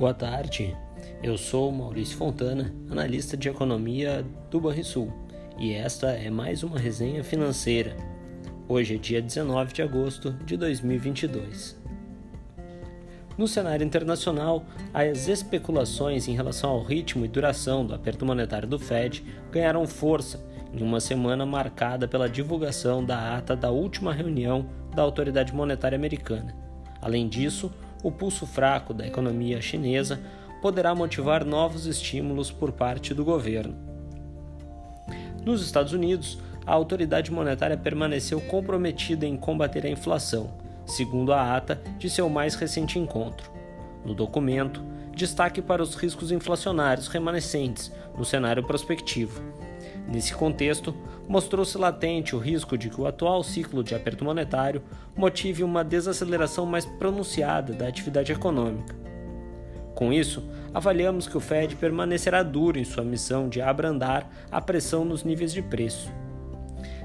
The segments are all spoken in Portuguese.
Boa tarde, eu sou Maurício Fontana, analista de economia do Banrisul, e esta é mais uma resenha financeira. Hoje é dia 19 de agosto de 2022. No cenário internacional, as especulações em relação ao ritmo e duração do aperto monetário do Fed ganharam força em uma semana marcada pela divulgação da ata da última reunião da autoridade monetária americana. Além disso, o pulso fraco da economia chinesa poderá motivar novos estímulos por parte do governo. Nos Estados Unidos, a autoridade monetária permaneceu comprometida em combater a inflação, segundo a ata de seu mais recente encontro. No documento, destaque para os riscos inflacionários remanescentes no cenário prospectivo. Nesse contexto, mostrou-se latente o risco de que o atual ciclo de aperto monetário motive uma desaceleração mais pronunciada da atividade econômica. Com isso, avaliamos que o Fed permanecerá duro em sua missão de abrandar a pressão nos níveis de preço,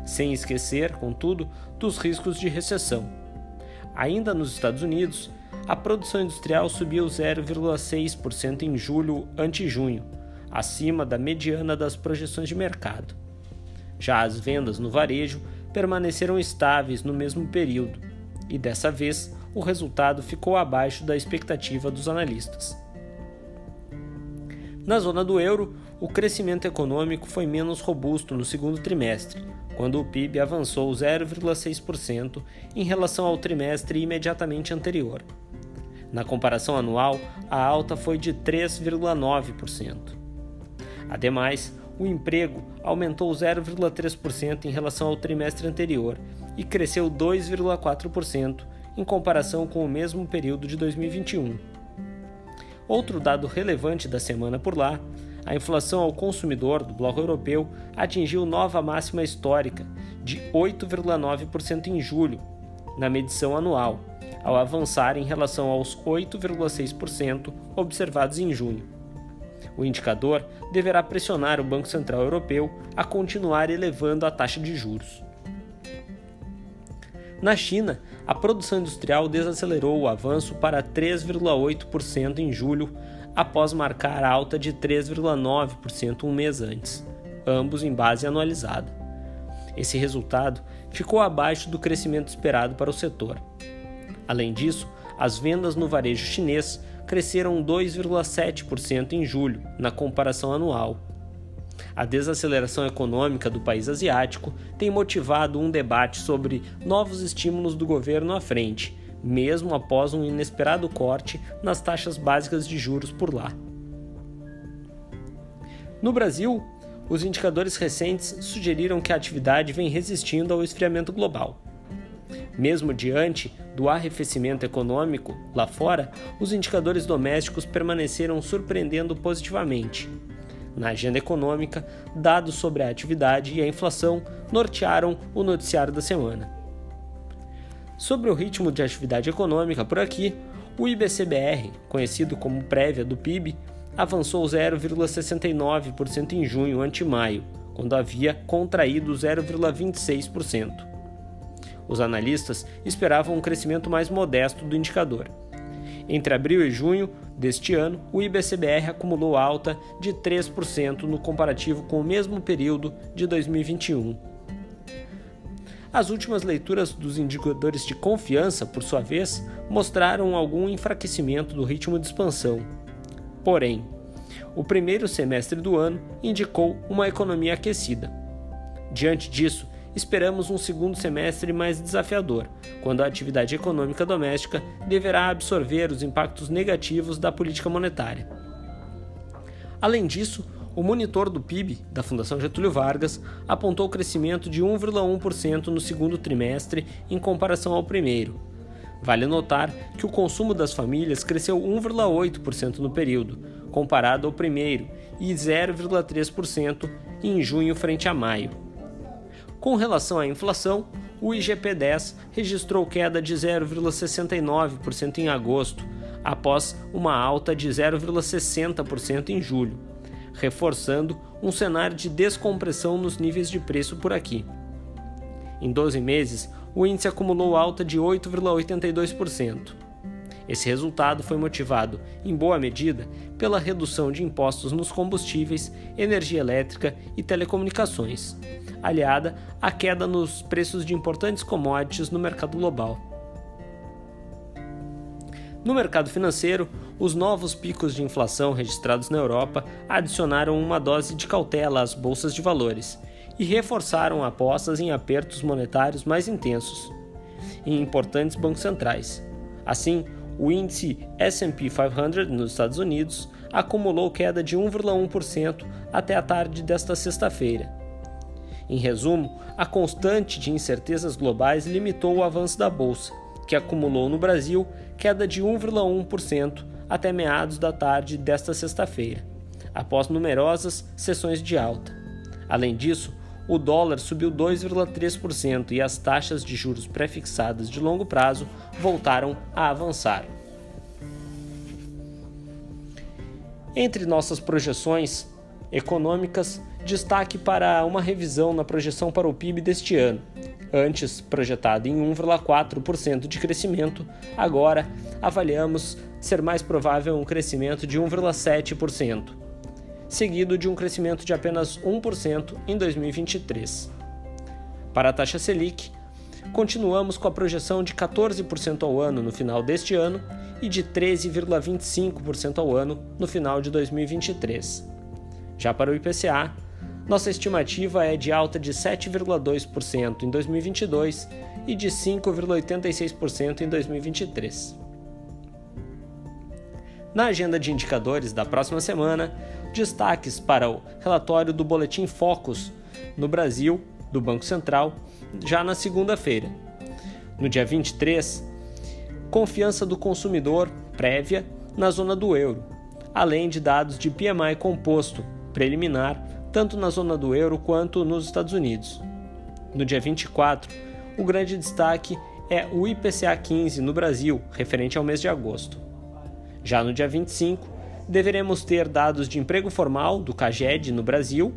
sem esquecer, contudo, dos riscos de recessão. Ainda nos Estados Unidos, a produção industrial subiu 0,6% em julho ante junho, acima da mediana das projeções de mercado. Já as vendas no varejo permaneceram estáveis no mesmo período, e dessa vez o resultado ficou abaixo da expectativa dos analistas. Na zona do euro, o crescimento econômico foi menos robusto no segundo trimestre, quando o PIB avançou 0,6% em relação ao trimestre imediatamente anterior. Na comparação anual, a alta foi de 3,9%. Ademais, o emprego aumentou 0,3% em relação ao trimestre anterior e cresceu 2,4% em comparação com o mesmo período de 2021. Outro dado relevante da semana por lá, a inflação ao consumidor do bloco europeu atingiu nova máxima histórica de 8,9% em julho, na medição anual, ao avançar em relação aos 8,6% observados em junho. O indicador deverá pressionar o Banco Central Europeu a continuar elevando a taxa de juros. Na China, a produção industrial desacelerou o avanço para 3,8% em julho, após marcar alta de 3,9% um mês antes, ambos em base anualizada. Esse resultado ficou abaixo do crescimento esperado para o setor. Além disso, as vendas no varejo chinês cresceram 2,7% em julho, na comparação anual. A desaceleração econômica do país asiático tem motivado um debate sobre novos estímulos do governo à frente, mesmo após um inesperado corte nas taxas básicas de juros por lá. No Brasil, os indicadores recentes sugeriram que a atividade vem resistindo ao esfriamento global. Mesmo diante do arrefecimento econômico lá fora, os indicadores domésticos permaneceram surpreendendo positivamente. Na agenda econômica, dados sobre a atividade e a inflação nortearam o noticiário da semana. Sobre o ritmo de atividade econômica por aqui, o IBCBR, conhecido como prévia do PIB, avançou 0,69% em junho ante maio, quando havia contraído 0,26%. Os analistas esperavam um crescimento mais modesto do indicador. Entre abril e junho deste ano, o IBCBR acumulou alta de 3% no comparativo com o mesmo período de 2021. As últimas leituras dos indicadores de confiança, por sua vez, mostraram algum enfraquecimento do ritmo de expansão. Porém, o primeiro semestre do ano indicou uma economia aquecida. Diante disso, esperamos um segundo semestre mais desafiador, quando a atividade econômica doméstica deverá absorver os impactos negativos da política monetária. Além disso, o monitor do PIB da Fundação Getúlio Vargas apontou crescimento de 1,1% no segundo trimestre em comparação ao primeiro. Vale notar que o consumo das famílias cresceu 1,8% no período, comparado ao primeiro, e 0,3% em junho frente a maio. Com relação à inflação, o IGP-10 registrou queda de 0,69% em agosto, após uma alta de 0,60% em julho, reforçando um cenário de descompressão nos níveis de preço por aqui. Em 12 meses, o índice acumulou alta de 8,82%. Esse resultado foi motivado, em boa medida, pela redução de impostos nos combustíveis, energia elétrica e telecomunicações, aliada à queda nos preços de importantes commodities no mercado global. No mercado financeiro, os novos picos de inflação registrados na Europa adicionaram uma dose de cautela às bolsas de valores e reforçaram apostas em apertos monetários mais intensos em importantes bancos centrais. Assim, o índice S&P 500 nos Estados Unidos acumulou queda de 1,1% até a tarde desta sexta-feira. Em resumo, a constante de incertezas globais limitou o avanço da bolsa, que acumulou no Brasil queda de 1,1% até meados da tarde desta sexta-feira, após numerosas sessões de alta. Além disso, o dólar subiu 2,3% e as taxas de juros prefixadas de longo prazo voltaram a avançar. Entre nossas projeções econômicas, destaque para uma revisão na projeção para o PIB deste ano. Antes projetado em 1,4% de crescimento, agora avaliamos ser mais provável um crescimento de 1,7% seguido de um crescimento de apenas 1% em 2023. Para a taxa Selic, continuamos com a projeção de 14% ao ano no final deste ano e de 13,25% ao ano no final de 2023. Já para o IPCA, nossa estimativa é de alta de 7,2% em 2022 e de 5,86% em 2023. Na agenda de indicadores da próxima semana, destaques para o relatório do Boletim Focus no Brasil, do Banco Central, já na segunda-feira. No dia 23, confiança do consumidor prévia na zona do euro, além de dados de PMI composto preliminar, tanto na zona do euro quanto nos Estados Unidos. No dia 24, o grande destaque é o IPCA 15 no Brasil, referente ao mês de agosto. Já no dia 25, deveremos ter dados de emprego formal do CAGED no Brasil,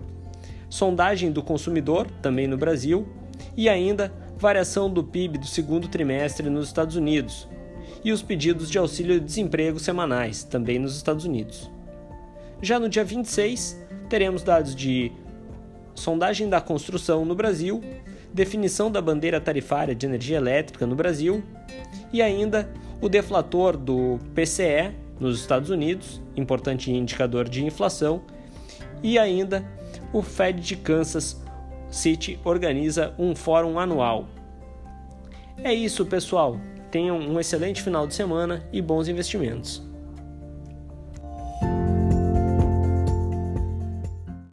sondagem do consumidor também no Brasil e ainda variação do PIB do segundo trimestre nos Estados Unidos e os pedidos de auxílio-desemprego semanais também nos Estados Unidos. Já no dia 26, teremos dados de sondagem da construção no Brasil, definição da bandeira tarifária de energia elétrica no Brasil e ainda o deflator do PCE nos Estados Unidos, importante indicador de inflação, e ainda o Fed de Kansas City organiza um fórum anual. É isso, pessoal. Tenham um excelente final de semana e bons investimentos.